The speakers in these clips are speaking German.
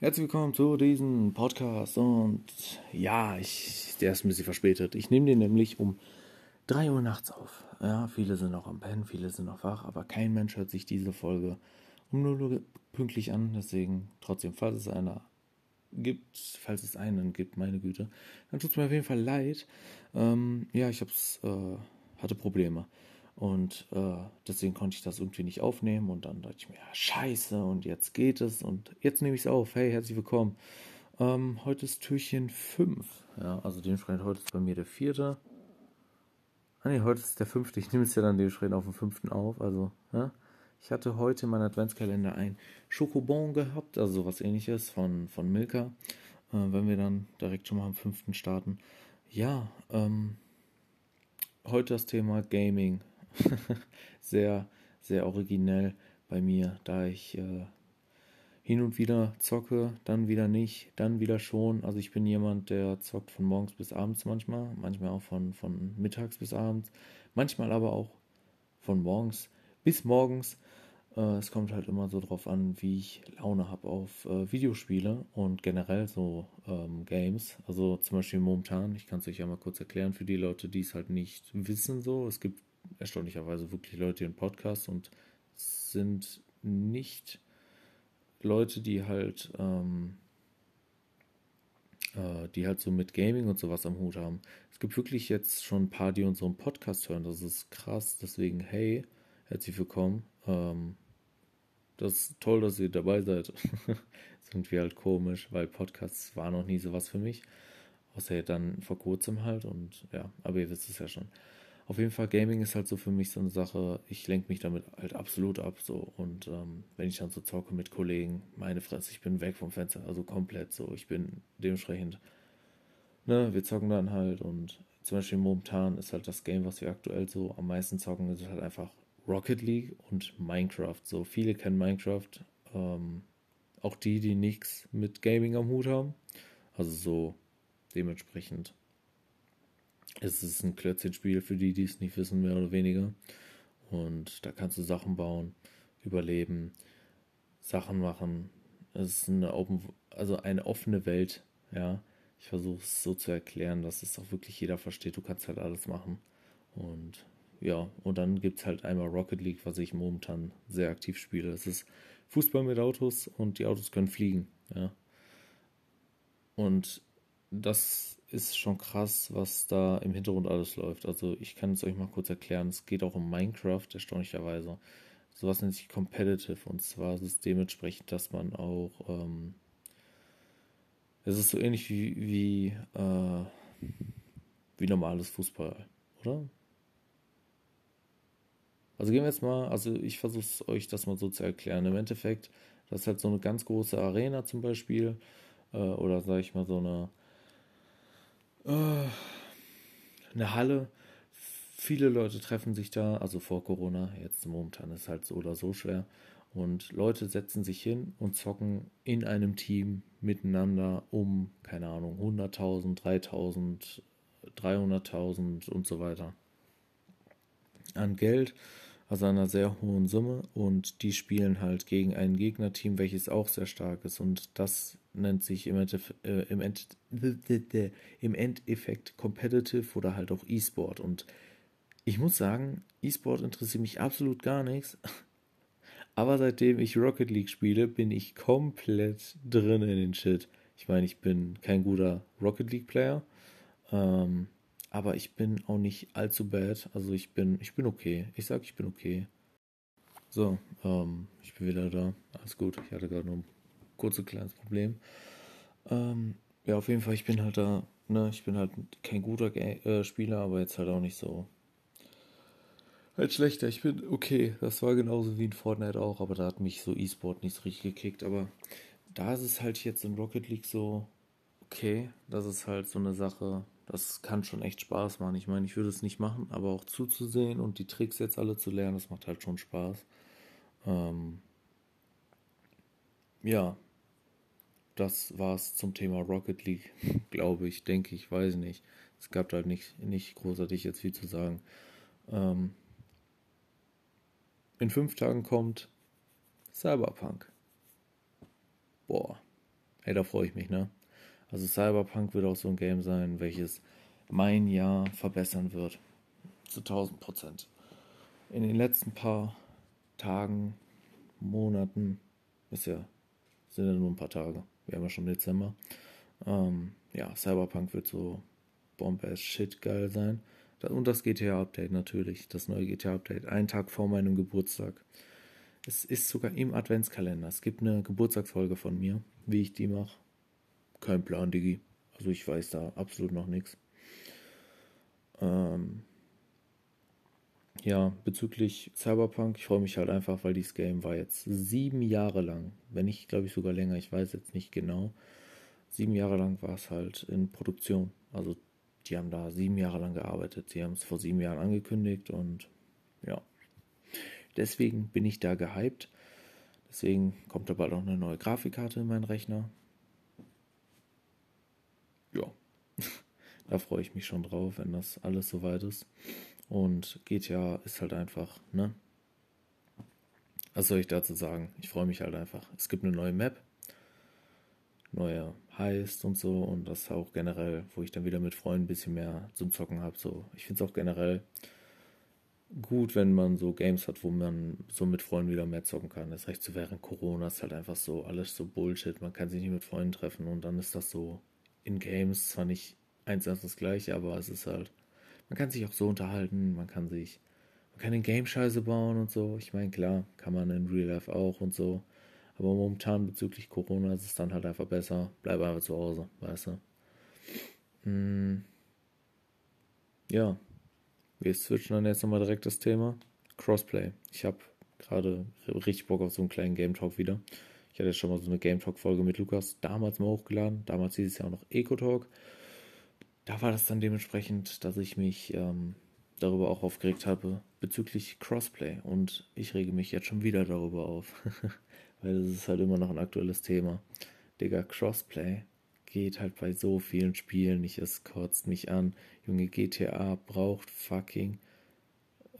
Herzlich willkommen zu diesem Podcast und ja, ich, der ist ein bisschen verspätet. Ich nehme den nämlich um 3 Uhr nachts auf. Ja, viele sind noch am Pennen, viele sind noch wach, aber kein Mensch hört sich diese Folge um 0 Uhr pünktlich an. Deswegen trotzdem, falls es einer gibt, falls es einen gibt, meine Güte, dann tut es mir auf jeden Fall leid. Ähm, ja, ich hab's, äh, hatte Probleme. Und äh, deswegen konnte ich das irgendwie nicht aufnehmen. Und dann dachte ich mir, ja, scheiße, und jetzt geht es. Und jetzt nehme ich es auf. Hey, herzlich willkommen. Ähm, heute ist Türchen 5. Ja, also dementsprechend heute ist bei mir der vierte. Ah ne, heute ist der fünfte. Ich nehme es ja dann dementsprechend auf den fünften auf. Also, ja. Ich hatte heute in meinem Adventskalender ein Schokobon gehabt, also sowas ähnliches von, von Milka. Äh, wenn wir dann direkt schon mal am fünften starten. Ja, ähm, heute das Thema Gaming. sehr, sehr originell bei mir, da ich äh, hin und wieder zocke, dann wieder nicht, dann wieder schon. Also ich bin jemand, der zockt von morgens bis abends manchmal, manchmal auch von, von mittags bis abends, manchmal aber auch von morgens bis morgens. Äh, es kommt halt immer so drauf an, wie ich Laune habe auf äh, Videospiele und generell so ähm, Games. Also zum Beispiel momentan, ich kann es euch ja mal kurz erklären für die Leute, die es halt nicht wissen so. Es gibt erstaunlicherweise wirklich Leute in Podcasts und sind nicht Leute, die halt, ähm, äh, die halt so mit Gaming und sowas am Hut haben. Es gibt wirklich jetzt schon ein paar, die unseren Podcast hören. Das ist krass. Deswegen, hey, herzlich willkommen. Ähm, das ist toll, dass ihr dabei seid. Sind wir halt komisch, weil Podcasts war noch nie sowas für mich. Außer dann vor kurzem halt und ja, aber ihr wisst es ja schon. Auf jeden Fall, Gaming ist halt so für mich so eine Sache, ich lenke mich damit halt absolut ab so. Und ähm, wenn ich dann so zocke mit Kollegen, meine Fresse, ich bin weg vom Fenster, also komplett so. Ich bin dementsprechend, ne, wir zocken dann halt und zum Beispiel momentan ist halt das Game, was wir aktuell so am meisten zocken, ist halt einfach Rocket League und Minecraft. So, viele kennen Minecraft, ähm, auch die, die nichts mit Gaming am Hut haben. Also so dementsprechend es ist ein Klötzchenspiel für die, die es nicht wissen, mehr oder weniger. Und da kannst du Sachen bauen, überleben, Sachen machen. Es ist eine open, also eine offene Welt, ja. Ich versuche es so zu erklären, dass es auch wirklich jeder versteht. Du kannst halt alles machen. Und ja, und dann gibt es halt einmal Rocket League, was ich momentan sehr aktiv spiele. Das ist Fußball mit Autos und die Autos können fliegen, ja. Und das ist schon krass, was da im Hintergrund alles läuft. Also ich kann es euch mal kurz erklären. Es geht auch um Minecraft, erstaunlicherweise. Sowas nennt sich Competitive und zwar ist es dementsprechend, dass man auch ähm, es ist so ähnlich wie wie, äh, wie normales Fußball, oder? Also gehen wir jetzt mal, also ich versuche euch das mal so zu erklären. Im Endeffekt, das ist halt so eine ganz große Arena zum Beispiel, äh, oder sage ich mal so eine eine Halle. Viele Leute treffen sich da, also vor Corona, jetzt momentan ist es halt so oder so schwer. Und Leute setzen sich hin und zocken in einem Team miteinander um, keine Ahnung, 100.000, 3.000, 300.000 und so weiter an Geld also einer sehr hohen Summe und die spielen halt gegen ein Gegnerteam, welches auch sehr stark ist und das nennt sich im, Endeffekt, äh, im, End, im Endeffekt Competitive oder halt auch E-Sport und ich muss sagen, E-Sport interessiert mich absolut gar nichts, aber seitdem ich Rocket League spiele, bin ich komplett drin in den Shit. Ich meine, ich bin kein guter Rocket League Player, ähm, aber ich bin auch nicht allzu bad. Also ich bin, ich bin okay. Ich sag, ich bin okay. So, ähm, ich bin wieder da. Alles gut. Ich hatte gerade nur ein kurzes kleines Problem. Ähm, ja, auf jeden Fall, ich bin halt da, ne, ich bin halt kein guter äh, Spieler, aber jetzt halt auch nicht so halt schlechter. Ich bin okay. Das war genauso wie in Fortnite auch, aber da hat mich so E-Sport nicht so richtig gekickt. Aber da ist es halt jetzt in Rocket League so okay. Das ist halt so eine Sache das kann schon echt Spaß machen. Ich meine, ich würde es nicht machen, aber auch zuzusehen und die Tricks jetzt alle zu lernen, das macht halt schon Spaß. Ähm, ja, das war's zum Thema Rocket League, glaube ich, denke ich, weiß nicht. Es gab halt nicht, nicht großartig jetzt viel zu sagen. Ähm, in fünf Tagen kommt Cyberpunk. Boah, ey, da freue ich mich, ne? Also Cyberpunk wird auch so ein Game sein, welches mein Jahr verbessern wird. Zu 1000 Prozent. In den letzten paar Tagen, Monaten, ist ja, sind ja nur ein paar Tage. Wir haben ja schon Dezember. Ähm, ja, Cyberpunk wird so bomb shit geil sein. Und das GTA-Update natürlich, das neue GTA-Update, einen Tag vor meinem Geburtstag. Es ist sogar im Adventskalender. Es gibt eine Geburtstagsfolge von mir, wie ich die mache. Kein Plan, Digi. Also ich weiß da absolut noch nichts. Ähm ja, bezüglich Cyberpunk, ich freue mich halt einfach, weil dieses Game war jetzt sieben Jahre lang, wenn nicht, glaube ich, sogar länger, ich weiß jetzt nicht genau. Sieben Jahre lang war es halt in Produktion. Also die haben da sieben Jahre lang gearbeitet. Sie haben es vor sieben Jahren angekündigt und ja. Deswegen bin ich da gehypt. Deswegen kommt da bald auch eine neue Grafikkarte in meinen Rechner. Da freue ich mich schon drauf, wenn das alles soweit ist. Und GTA ist halt einfach, ne? Was soll ich dazu sagen? Ich freue mich halt einfach. Es gibt eine neue Map, neue Heist und so und das auch generell, wo ich dann wieder mit Freunden ein bisschen mehr zum Zocken habe. So, ich finde es auch generell gut, wenn man so Games hat, wo man so mit Freunden wieder mehr zocken kann. Das recht so während Corona ist halt einfach so alles so Bullshit. Man kann sich nicht mit Freunden treffen und dann ist das so in Games zwar nicht eins als das gleiche, aber es ist halt, man kann sich auch so unterhalten, man kann sich, man kann in Game Scheiße bauen und so. Ich meine, klar, kann man in Real Life auch und so. Aber momentan bezüglich Corona ist es dann halt einfach besser. Bleib einfach zu Hause, weißt du. Hm. Ja. Wir switchen dann jetzt nochmal direkt das Thema. Crossplay. Ich habe gerade richtig Bock auf so einen kleinen Game Talk wieder. Ich hatte schon mal so eine Game Talk Folge mit Lukas damals mal hochgeladen. Damals hieß es ja auch noch Eco Talk. Da war das dann dementsprechend, dass ich mich ähm, darüber auch aufgeregt habe bezüglich Crossplay. Und ich rege mich jetzt schon wieder darüber auf. Weil das ist halt immer noch ein aktuelles Thema. Digga, Crossplay geht halt bei so vielen Spielen nicht. Es kotzt mich an. Junge, GTA braucht fucking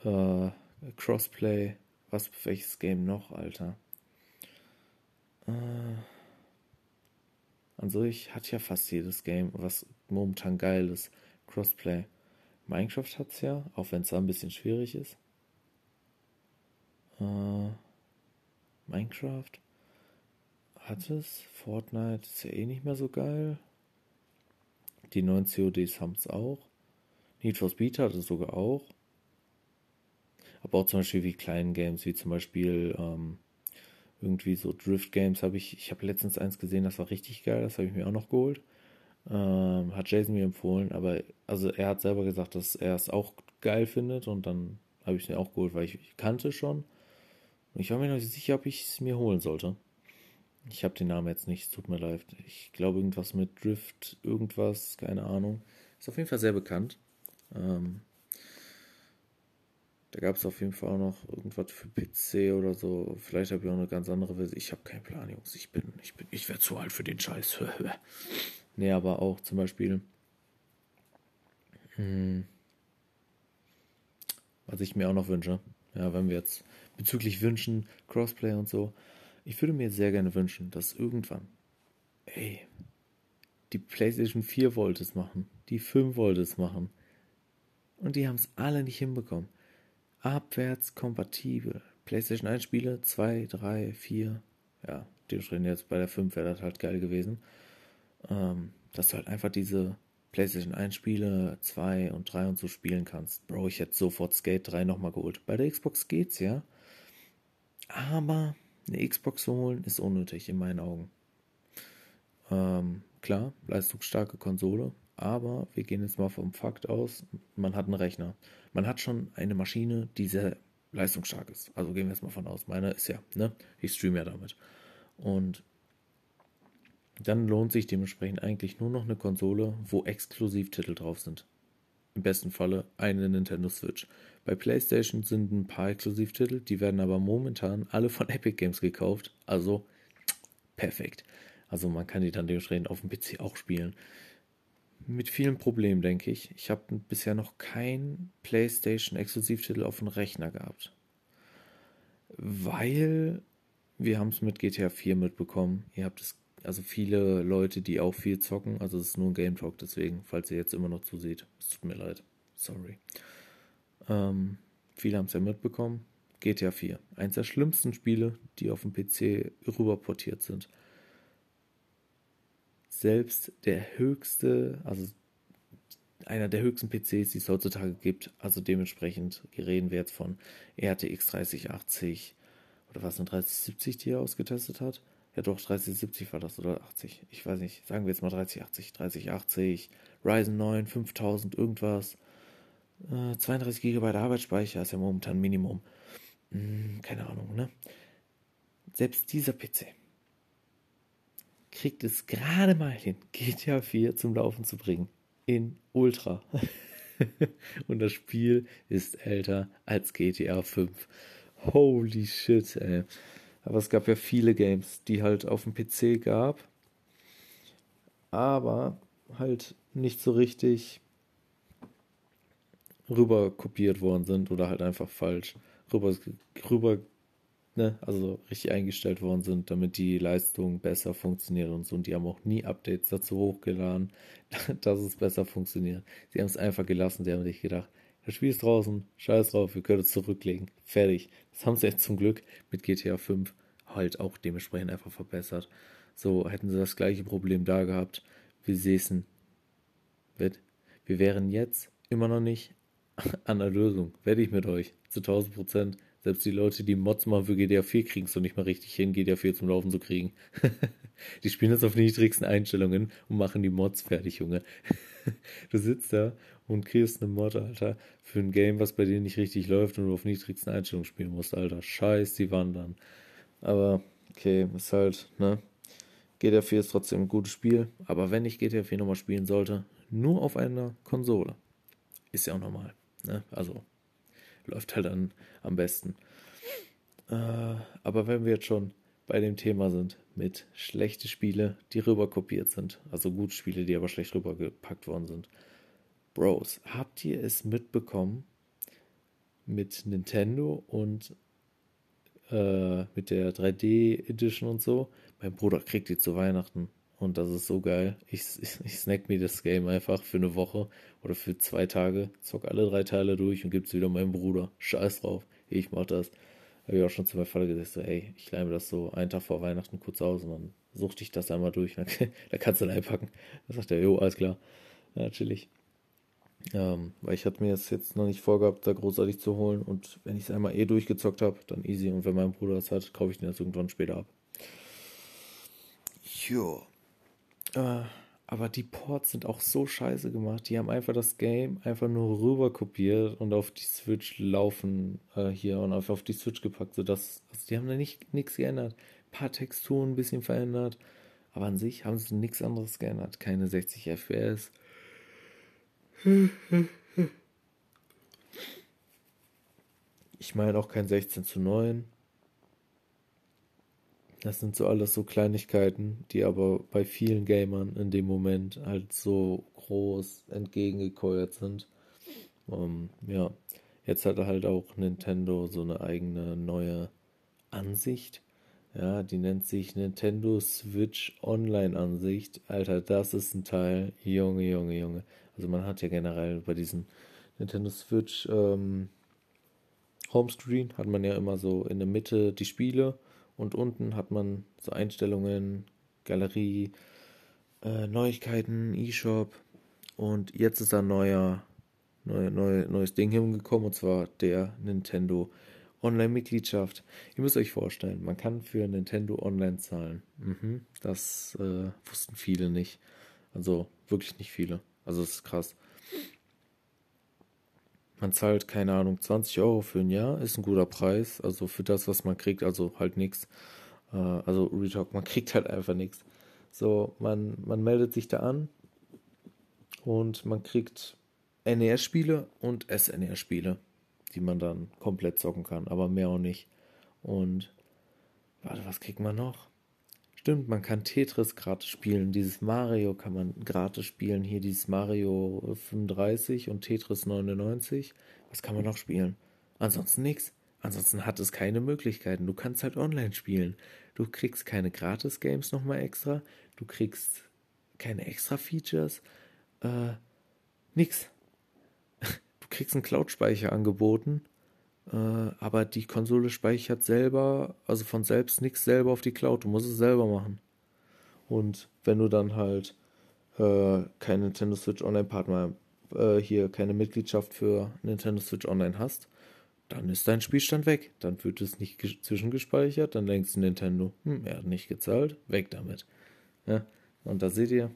äh, Crossplay. Was, welches Game noch, Alter? Äh, an sich hat ja fast jedes Game, was momentan geil ist. Crossplay. Minecraft hat es ja, auch wenn es da ein bisschen schwierig ist. Äh, Minecraft hat es. Fortnite ist ja eh nicht mehr so geil. Die neuen CODs haben es auch. Need for Speed hat es sogar auch. Aber auch zum Beispiel wie kleinen Games, wie zum Beispiel ähm, irgendwie so Drift Games habe ich. Ich habe letztens eins gesehen, das war richtig geil, das habe ich mir auch noch geholt. Ähm, hat Jason mir empfohlen, aber also er hat selber gesagt, dass er es auch geil findet und dann habe ich es mir auch geholt, weil ich, ich kannte schon. Ich war mir noch nicht sicher, ob ich es mir holen sollte. Ich habe den Namen jetzt nicht, tut mir leid. Ich glaube irgendwas mit Drift, irgendwas, keine Ahnung. Ist auf jeden Fall sehr bekannt. Ähm, da gab es auf jeden Fall auch noch irgendwas für PC oder so. Vielleicht habe ich auch eine ganz andere Version. Ich habe keinen Plan, Jungs. Ich bin, ich bin, ich werde zu alt für den Scheiß. nee, aber auch zum Beispiel. Hm, was ich mir auch noch wünsche. Ja, wenn wir jetzt bezüglich Wünschen, Crossplay und so. Ich würde mir sehr gerne wünschen, dass irgendwann, ey, die PlayStation 4 wollte es machen, die 5 wollte es machen. Und die haben es alle nicht hinbekommen. Abwärts kompatibel. PlayStation 1 Spiele, 2, 3, 4. Ja, dementsprechend jetzt bei der 5 wäre das halt geil gewesen. Ähm, dass du halt einfach diese PlayStation 1 Spiele, 2 und 3 und so spielen kannst. Bro, ich hätte sofort Skate 3 nochmal geholt. Bei der Xbox geht's ja. Aber eine Xbox zu holen ist unnötig in meinen Augen. Ähm, klar, leistungsstarke Konsole, aber wir gehen jetzt mal vom Fakt aus, man hat einen Rechner. Man hat schon eine Maschine, die sehr leistungsstark ist. Also gehen wir jetzt mal von aus. Meine ist ja, ne? Ich streame ja damit. Und dann lohnt sich dementsprechend eigentlich nur noch eine Konsole, wo Exklusivtitel drauf sind. Im besten Falle eine Nintendo Switch. Bei PlayStation sind ein paar Exklusivtitel, die werden aber momentan alle von Epic Games gekauft. Also perfekt. Also man kann die dann dementsprechend auf dem PC auch spielen. Mit vielen Problemen, denke ich. Ich habe bisher noch keinen PlayStation-Exklusivtitel auf dem Rechner gehabt. Weil wir haben es mit GTA 4 mitbekommen. Ihr habt es also viele Leute, die auch viel zocken, also es ist nur ein Game Talk, deswegen, falls ihr jetzt immer noch zuseht, es tut mir leid, sorry. Ähm, viele haben es ja mitbekommen, GTA 4, eins der schlimmsten Spiele, die auf dem PC rüberportiert sind. Selbst der höchste, also einer der höchsten PCs, die es heutzutage gibt, also dementsprechend reden wir jetzt von RTX 3080 oder was, eine 3070, die er ausgetestet hat, ja doch, 3070 war das oder 80. Ich weiß nicht. Sagen wir jetzt mal 3080, 3080, Ryzen 9, 5000, irgendwas. Äh, 32 GB Arbeitsspeicher ist ja momentan Minimum. Hm, keine Ahnung, ne? Selbst dieser PC kriegt es gerade mal hin, GTA 4 zum Laufen zu bringen. In Ultra. Und das Spiel ist älter als GTA 5. Holy shit, ey. Aber es gab ja viele Games, die halt auf dem PC gab, aber halt nicht so richtig rüber kopiert worden sind oder halt einfach falsch rüber, rüber ne, also richtig eingestellt worden sind, damit die Leistung besser funktioniert und so. Und die haben auch nie Updates dazu hochgeladen, dass es besser funktioniert. Sie haben es einfach gelassen, sie haben sich gedacht, das Spiel ist draußen, scheiß drauf, wir können es zurücklegen. Fertig. Das haben sie jetzt zum Glück mit GTA 5 halt auch dementsprechend einfach verbessert. So hätten sie das gleiche Problem da gehabt. Wir säßen. Wir wären jetzt immer noch nicht an der Lösung. Werde ich mit euch. Zu 1000 Prozent. Selbst die Leute, die Mods machen für GTA 4, kriegen es noch nicht mal richtig hin, GTA 4 zum Laufen zu kriegen. die spielen das auf niedrigsten Einstellungen und machen die Mods fertig, Junge. du sitzt da und kriegst eine Mod, Alter, für ein Game, was bei dir nicht richtig läuft und du auf niedrigsten Einstellungen spielen musst, Alter. Scheiß, die wandern. Aber, okay, ist halt, ne? GTA 4 ist trotzdem ein gutes Spiel, aber wenn ich GTA 4 nochmal spielen sollte, nur auf einer Konsole. Ist ja auch normal, ne? Also, läuft halt dann am besten. Äh, aber wenn wir jetzt schon bei dem Thema sind, mit schlechte Spiele, die rüberkopiert sind, also gute Spiele, die aber schlecht rübergepackt worden sind. Bros, habt ihr es mitbekommen mit Nintendo und äh, mit der 3D Edition und so? Mein Bruder kriegt die zu Weihnachten und das ist so geil. Ich, ich, ich snack mir das Game einfach für eine Woche oder für zwei Tage, zock alle drei Teile durch und gib's wieder meinem Bruder. Scheiß drauf, ich mach das. Habe ich auch schon zu meinem Vater gesagt, so, ey, ich leih mir das so einen Tag vor Weihnachten kurz aus und dann suchte ich das einmal durch. Dann, dann kannst du einpacken. Dann sagt er, jo, alles klar. Ja, chillig. Ähm, weil ich hatte mir jetzt, jetzt noch nicht vorgehabt, da großartig zu holen. Und wenn ich es einmal eh durchgezockt habe, dann easy. Und wenn mein Bruder das hat, kaufe ich den jetzt irgendwann später ab. Jo. Äh, aber die Ports sind auch so scheiße gemacht. Die haben einfach das Game einfach nur rüber kopiert und auf die Switch laufen äh, hier und einfach auf die Switch gepackt. Sodass, also die haben da nicht nichts geändert. Ein paar Texturen ein bisschen verändert. Aber an sich haben sie nichts anderes geändert. Keine 60 FPS. Ich meine auch kein 16 zu 9. Das sind so alles so Kleinigkeiten, die aber bei vielen Gamern in dem Moment halt so groß entgegengekeuert sind. Um, ja, jetzt hat halt auch Nintendo so eine eigene neue Ansicht. Ja, die nennt sich Nintendo Switch Online Ansicht. Alter, das ist ein Teil. Junge, Junge, Junge. Also man hat ja generell bei diesem Nintendo Switch ähm, Homescreen hat man ja immer so in der Mitte die Spiele und unten hat man so Einstellungen, Galerie, äh, Neuigkeiten, E-Shop. Und jetzt ist ein neuer, neue, neue, neues Ding hingekommen, und zwar der Nintendo Online-Mitgliedschaft. Ihr müsst euch vorstellen, man kann für Nintendo Online zahlen. Mhm, das äh, wussten viele nicht. Also wirklich nicht viele. Also das ist krass. Man zahlt, keine Ahnung, 20 Euro für ein Jahr, ist ein guter Preis. Also für das, was man kriegt, also halt nichts. Äh, also Retalk, man kriegt halt einfach nichts. So, man, man meldet sich da an und man kriegt NES-Spiele und SNES-Spiele, die man dann komplett zocken kann, aber mehr auch nicht. Und warte, was kriegt man noch? Stimmt, man kann Tetris gratis spielen. Dieses Mario kann man gratis spielen. Hier dieses Mario 35 und Tetris 99. Was kann man noch spielen? Ansonsten nichts. Ansonsten hat es keine Möglichkeiten. Du kannst halt online spielen. du kriegst keine Gratis-Games nochmal extra, du kriegst keine extra Features, äh, nix. Du kriegst einen Cloud-Speicher angeboten, aber die Konsole speichert selber, also von selbst nichts selber auf die Cloud. Du musst es selber machen. Und wenn du dann halt äh, kein Nintendo Switch Online-Partner, äh, hier keine Mitgliedschaft für Nintendo Switch Online hast, dann ist dein Spielstand weg. Dann wird es nicht zwischengespeichert, dann denkst du Nintendo, hm, er hat nicht gezahlt, weg damit. Ja, und da seht ihr,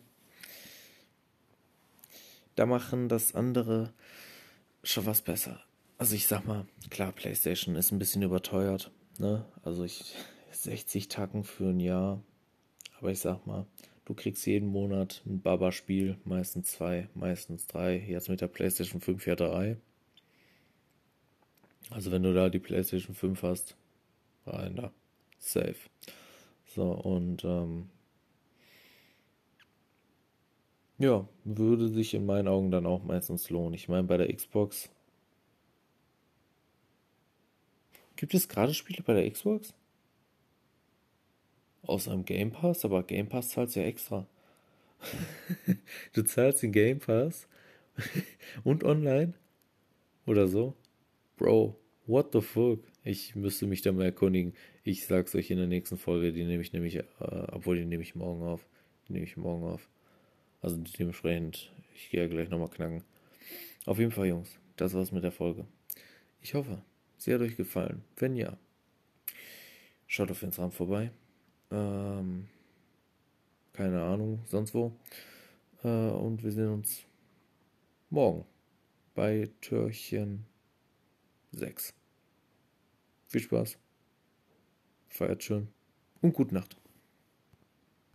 da machen das andere schon was besser. Also ich sag mal, klar, PlayStation ist ein bisschen überteuert, ne? Also ich 60 Tacken für ein Jahr, aber ich sag mal, du kriegst jeden Monat ein Baba-Spiel, meistens zwei, meistens drei, jetzt mit der PlayStation 5 ja drei. Also wenn du da die PlayStation 5 hast, rein da. Safe. So, und ähm, ja, würde sich in meinen Augen dann auch meistens lohnen. Ich meine, bei der Xbox. Gibt es gerade Spiele bei der Xbox? Außer im Game Pass, aber Game Pass zahlst ja extra. du zahlst den Game Pass und online? Oder so? Bro, what the fuck? Ich müsste mich da mal erkundigen. Ich sag's euch in der nächsten Folge, die nehme ich nämlich, äh, obwohl die nehme ich morgen auf. Die nehme ich morgen auf. Also dementsprechend, ich gehe ja gleich nochmal knacken. Auf jeden Fall, Jungs, das war's mit der Folge. Ich hoffe, sie hat euch gefallen. Wenn ja, schaut auf Instagram vorbei. Ähm, keine Ahnung, sonst wo. Äh, und wir sehen uns morgen bei Türchen 6. Viel Spaß. Feiert schön und gute Nacht.